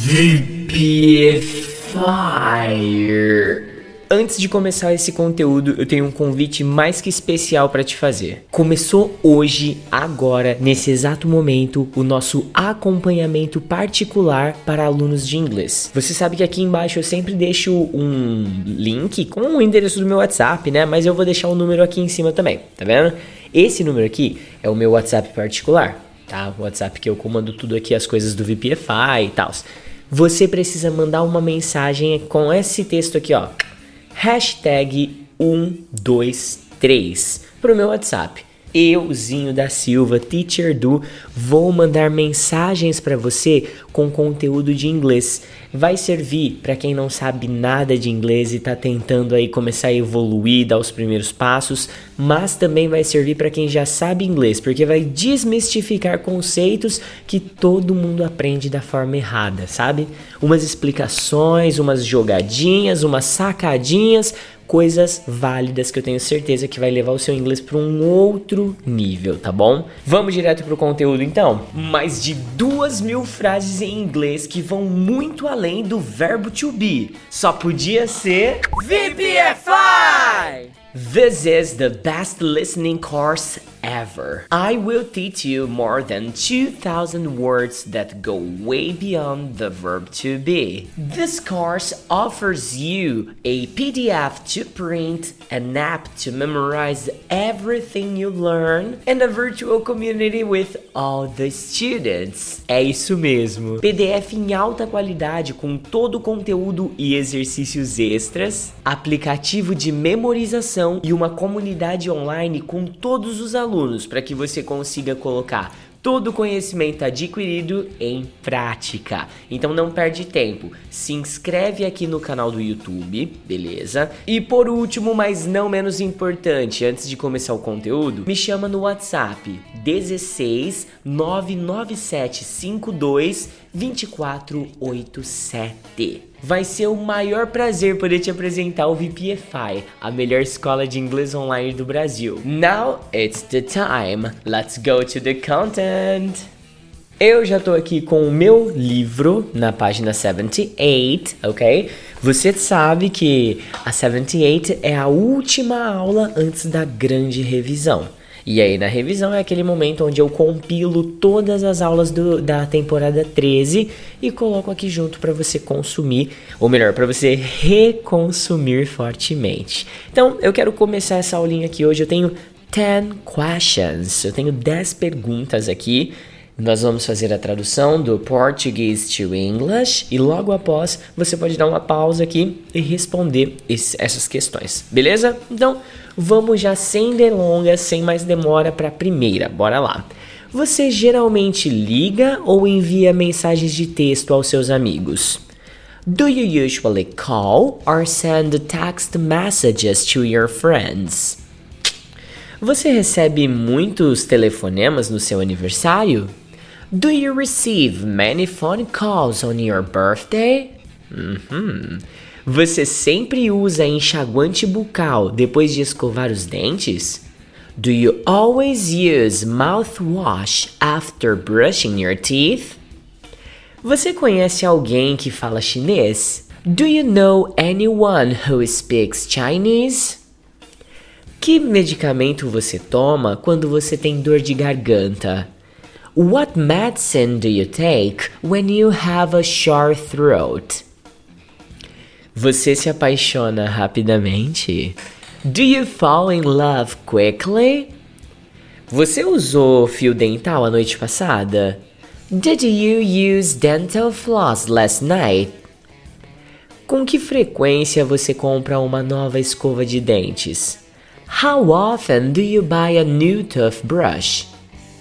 Vipifire. Antes de começar esse conteúdo, eu tenho um convite mais que especial para te fazer. Começou hoje, agora, nesse exato momento, o nosso acompanhamento particular para alunos de inglês. Você sabe que aqui embaixo eu sempre deixo um link com o endereço do meu WhatsApp, né? Mas eu vou deixar o número aqui em cima também, tá vendo? Esse número aqui é o meu WhatsApp particular, tá? O WhatsApp que eu comando tudo aqui, as coisas do VPFI e tal. Você precisa mandar uma mensagem com esse texto aqui, ó hashtag 123 para o meu WhatsApp. Euzinho da Silva, Teacher Do, vou mandar mensagens para você com conteúdo de inglês. Vai servir para quem não sabe nada de inglês e está tentando aí começar a evoluir, dar os primeiros passos, mas também vai servir para quem já sabe inglês, porque vai desmistificar conceitos que todo mundo aprende da forma errada, sabe? Umas explicações, umas jogadinhas, umas sacadinhas coisas válidas que eu tenho certeza que vai levar o seu inglês para um outro nível, tá bom? Vamos direto pro conteúdo então. Mais de duas mil frases em inglês que vão muito além do verbo to be. Só podia ser VPFI! This is the best listening course ever. I will teach you more than 2000 words that go way beyond the verb to be. This course offers you a PDF to print, an app to memorize everything you learn, and a virtual community with all the students. É isso mesmo. PDF em alta qualidade com todo o conteúdo e exercícios extras, aplicativo de memorização e uma comunidade online com todos os alunos para que você consiga colocar todo o conhecimento adquirido em prática. Então não perde tempo. Se inscreve aqui no canal do YouTube, beleza? E por último, mas não menos importante, antes de começar o conteúdo, me chama no WhatsApp 16 99752 2487. Vai ser o maior prazer poder te apresentar o VPFI, a melhor escola de inglês online do Brasil. Now it's the time. Let's go to the content. Eu já tô aqui com o meu livro na página 78, ok? Você sabe que a 78 é a última aula antes da grande revisão. E aí, na revisão, é aquele momento onde eu compilo todas as aulas do, da temporada 13 e coloco aqui junto para você consumir, ou melhor, para você reconsumir fortemente. Então, eu quero começar essa aulinha aqui hoje. Eu tenho 10 questions, eu tenho 10 perguntas aqui. Nós vamos fazer a tradução do português to English e logo após você pode dar uma pausa aqui e responder esse, essas questões, beleza? Então, Vamos já sem delongas, sem mais demora para a primeira. Bora lá. Você geralmente liga ou envia mensagens de texto aos seus amigos? Do you usually call or send text messages to your friends? Você recebe muitos telefonemas no seu aniversário? Do you receive many phone calls on your birthday? Uhum. Você sempre usa enxaguante bucal depois de escovar os dentes? Do you always use mouthwash after brushing your teeth? Você conhece alguém que fala chinês? Do you know anyone who speaks Chinese? Que medicamento você toma quando você tem dor de garganta? What medicine do you take when you have a sore throat? Você se apaixona rapidamente? Do you fall in love quickly? Você usou fio dental a noite passada? Did you use dental floss last night? Com que frequência você compra uma nova escova de dentes? How often do you buy a new toothbrush?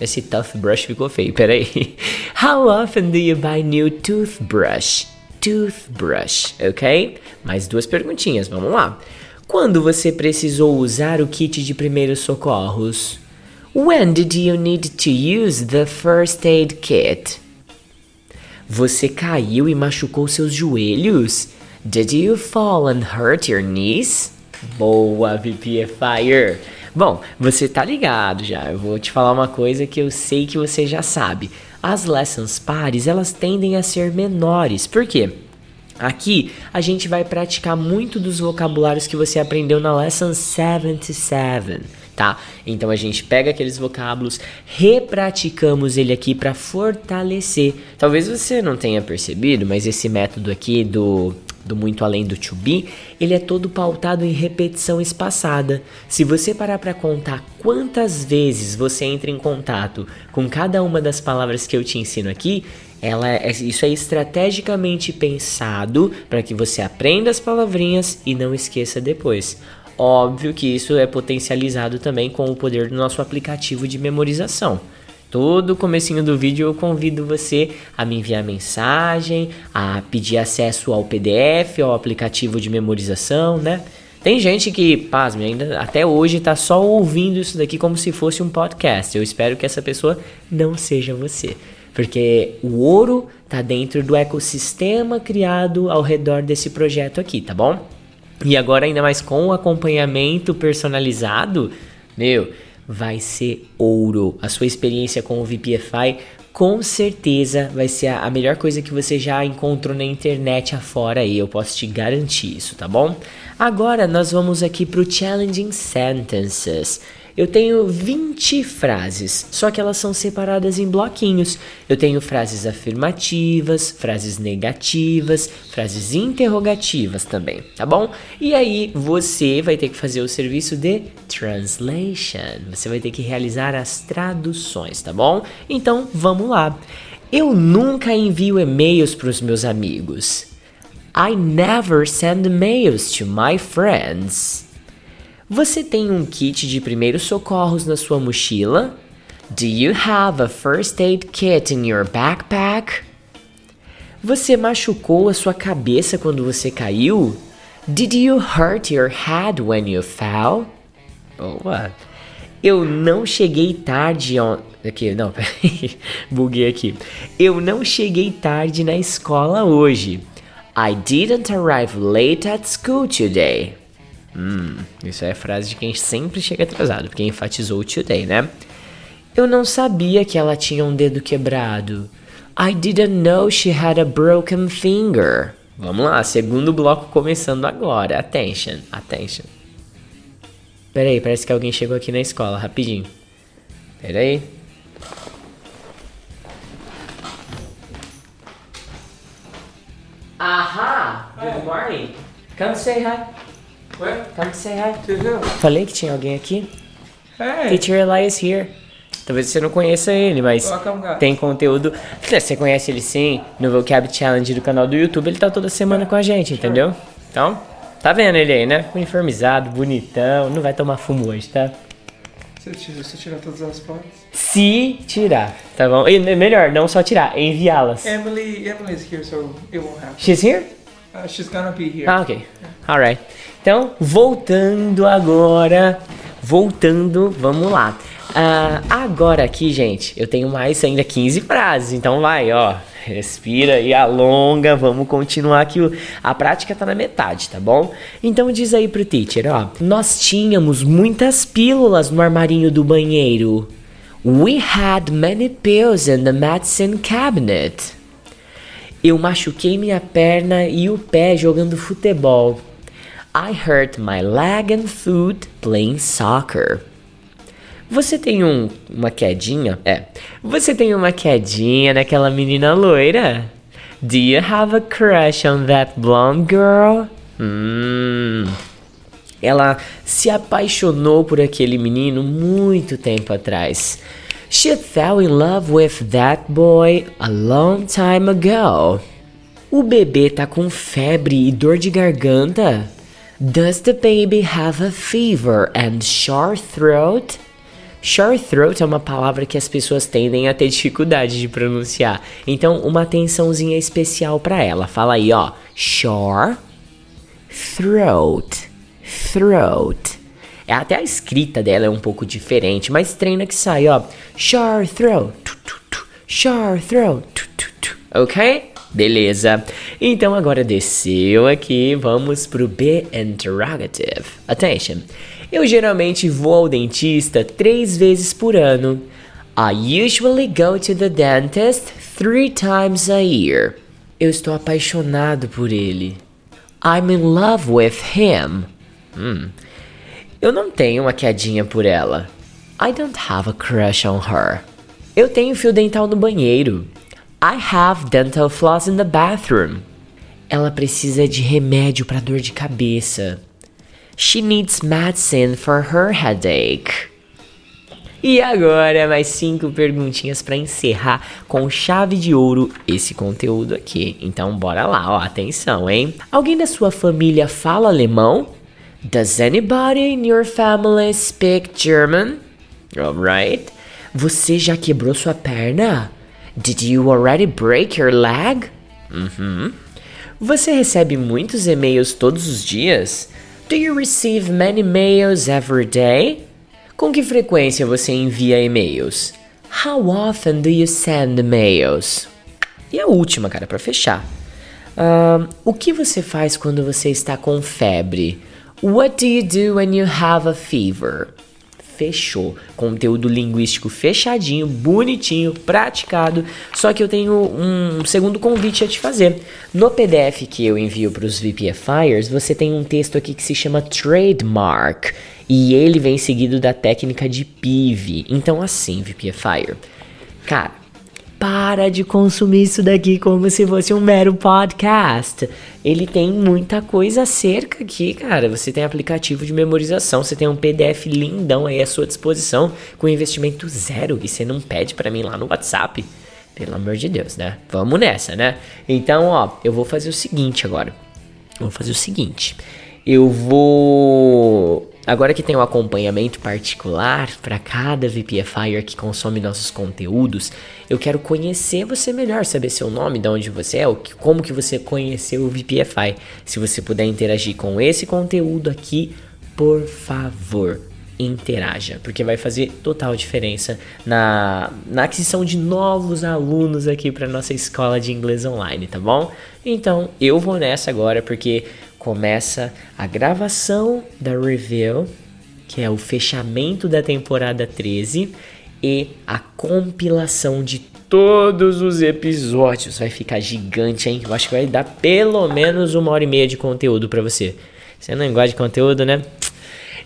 Esse toothbrush ficou feio, peraí. How often do you buy new toothbrush? toothbrush, ok? Mais duas perguntinhas, vamos lá. Quando você precisou usar o kit de primeiros socorros? When did you need to use the first aid kit? Você caiu e machucou seus joelhos? Did you fall and hurt your knees? Boa, VPFire! Bom, você tá ligado já. Eu vou te falar uma coisa que eu sei que você já sabe. As lessons pares, elas tendem a ser menores. Por quê? Aqui a gente vai praticar muito dos vocabulários que você aprendeu na lesson 77, tá? Então a gente pega aqueles vocábulos, repraticamos ele aqui para fortalecer. Talvez você não tenha percebido, mas esse método aqui do do muito além do to be, ele é todo pautado em repetição espaçada. Se você parar para contar quantas vezes você entra em contato com cada uma das palavras que eu te ensino aqui, ela é, isso é estrategicamente pensado para que você aprenda as palavrinhas e não esqueça depois. Óbvio que isso é potencializado também com o poder do nosso aplicativo de memorização. Todo comecinho do vídeo eu convido você a me enviar mensagem, a pedir acesso ao PDF, ao aplicativo de memorização, né? Tem gente que, pasme, ainda até hoje está só ouvindo isso daqui como se fosse um podcast. Eu espero que essa pessoa não seja você. Porque o ouro está dentro do ecossistema criado ao redor desse projeto aqui, tá bom? E agora, ainda mais com o acompanhamento personalizado, meu, vai ser ouro. A sua experiência com o VPFI com certeza vai ser a melhor coisa que você já encontrou na internet afora aí, eu posso te garantir isso, tá bom? Agora nós vamos aqui para o Challenging Sentences. Eu tenho 20 frases, só que elas são separadas em bloquinhos. Eu tenho frases afirmativas, frases negativas, frases interrogativas também, tá bom? E aí você vai ter que fazer o serviço de translation. Você vai ter que realizar as traduções, tá bom? Então vamos lá. Eu nunca envio e-mails para os meus amigos. I never send mails to my friends. Você tem um kit de primeiros socorros na sua mochila? Do you have a first aid kit in your backpack? Você machucou a sua cabeça quando você caiu? Did you hurt your head when you fell? Boa. Eu não cheguei tarde on... Aqui, não, buguei aqui. Eu não cheguei tarde na escola hoje. I didn't arrive late at school today. Hum, isso é frase de quem sempre chega atrasado, porque enfatizou o today, né? Eu não sabia que ela tinha um dedo quebrado. I didn't know she had a broken finger. Vamos lá, segundo bloco começando agora. Attention, attention. Peraí, parece que alguém chegou aqui na escola, rapidinho. Peraí. Aha! Good morning. Come say hi. What? Come say hi. Who? Falei que tinha alguém aqui. Hey. Teacher Elias here. Talvez você não conheça ele, mas tem conteúdo. Você conhece ele sim, no Vocab Challenge do canal do YouTube, ele tá toda semana com a gente, entendeu? Então, tá vendo ele aí, né? Uniformizado, bonitão, não vai tomar fumo hoje, tá? Você tira, você tira todas as fotos? Se tirar, tá bom? E melhor, não só tirar, enviá-las. Emily, Emily's here, so it won't happen. She's here? Uh, she's gonna be here. Ah, ok. Alright. Então, voltando agora. Voltando, vamos lá. Ah, agora aqui, gente, eu tenho mais ainda 15 frases. Então vai, ó. Respira e alonga. Vamos continuar o- A prática tá na metade, tá bom? Então diz aí pro teacher, ó. Nós tínhamos muitas pílulas no armarinho do banheiro. We had many pills in the medicine cabinet. Eu machuquei minha perna e o pé jogando futebol. I hurt my leg and foot playing soccer. Você tem um, uma quedinha? É. Você tem uma quedinha naquela menina loira? Do you have a crush on that blonde girl? Hum. Ela se apaixonou por aquele menino muito tempo atrás. She fell in love with that boy a long time ago. O bebê tá com febre e dor de garganta? Does the baby have a fever and sore throat? Sore throat é uma palavra que as pessoas tendem a ter dificuldade de pronunciar. Então, uma atençãozinha especial para ela. Fala aí, ó. Sore throat. Throat. É até a escrita dela é um pouco diferente, mas treina que sai, ó. Sore throat. Tu, tu, tu. Tu, tu. Ok? Beleza. Então agora desceu aqui, vamos pro B interrogative. Attention. Eu geralmente vou ao dentista três vezes por ano. I usually go to the dentist three times a year. Eu estou apaixonado por ele. I'm in love with him. Hum. Eu não tenho uma quedinha por ela. I don't have a crush on her. Eu tenho fio dental no banheiro. I have dental floss in the bathroom. Ela precisa de remédio para dor de cabeça. She needs medicine for her headache. E agora, mais cinco perguntinhas para encerrar com chave de ouro esse conteúdo aqui. Então, bora lá, ó, atenção, hein? Alguém da sua família fala alemão? Does anybody in your family speak German? Alright. Você já quebrou sua perna? Did you already break your leg? Uhum. Você recebe muitos e-mails todos os dias? Do you receive many mails every day? Com que frequência você envia e-mails? How often do you send mails? E a última, cara, para fechar. Uh, o que você faz quando você está com febre? What do you do when you have a fever? Fechou. Conteúdo linguístico fechadinho, bonitinho, praticado. Só que eu tenho um segundo convite a te fazer. No PDF que eu envio para os VPFires, você tem um texto aqui que se chama Trademark. E ele vem seguido da técnica de PIV. Então, assim, VPFire. Cara, para de consumir isso daqui como se fosse um mero podcast. Ele tem muita coisa acerca aqui, cara. Você tem aplicativo de memorização, você tem um PDF lindão aí à sua disposição com investimento zero e você não pede para mim lá no WhatsApp. Pelo amor de Deus, né? Vamos nessa, né? Então, ó, eu vou fazer o seguinte agora. Vou fazer o seguinte. Eu vou Agora que tem um acompanhamento particular para cada VPFire que consome nossos conteúdos, eu quero conhecer você melhor, saber seu nome, de onde você é, como que você conheceu o VPFI. Se você puder interagir com esse conteúdo aqui, por favor, interaja, porque vai fazer total diferença na, na aquisição de novos alunos aqui para nossa escola de inglês online, tá bom? Então eu vou nessa agora porque começa a gravação da review, que é o fechamento da temporada 13, e a compilação de todos os episódios. Vai ficar gigante, hein? Eu acho que vai dar pelo menos uma hora e meia de conteúdo para você. Você não gosta de conteúdo, né?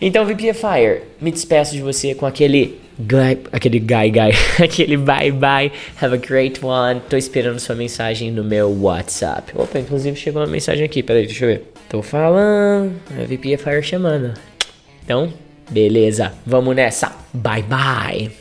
Então, VPFire, me despeço de você com aquele guy, aquele guy guy, aquele bye bye, have a great one. Tô esperando sua mensagem no meu WhatsApp. Opa, inclusive chegou uma mensagem aqui, peraí, deixa eu ver. Tô falando, a VPFire chamando. Então, beleza, vamos nessa. Bye bye.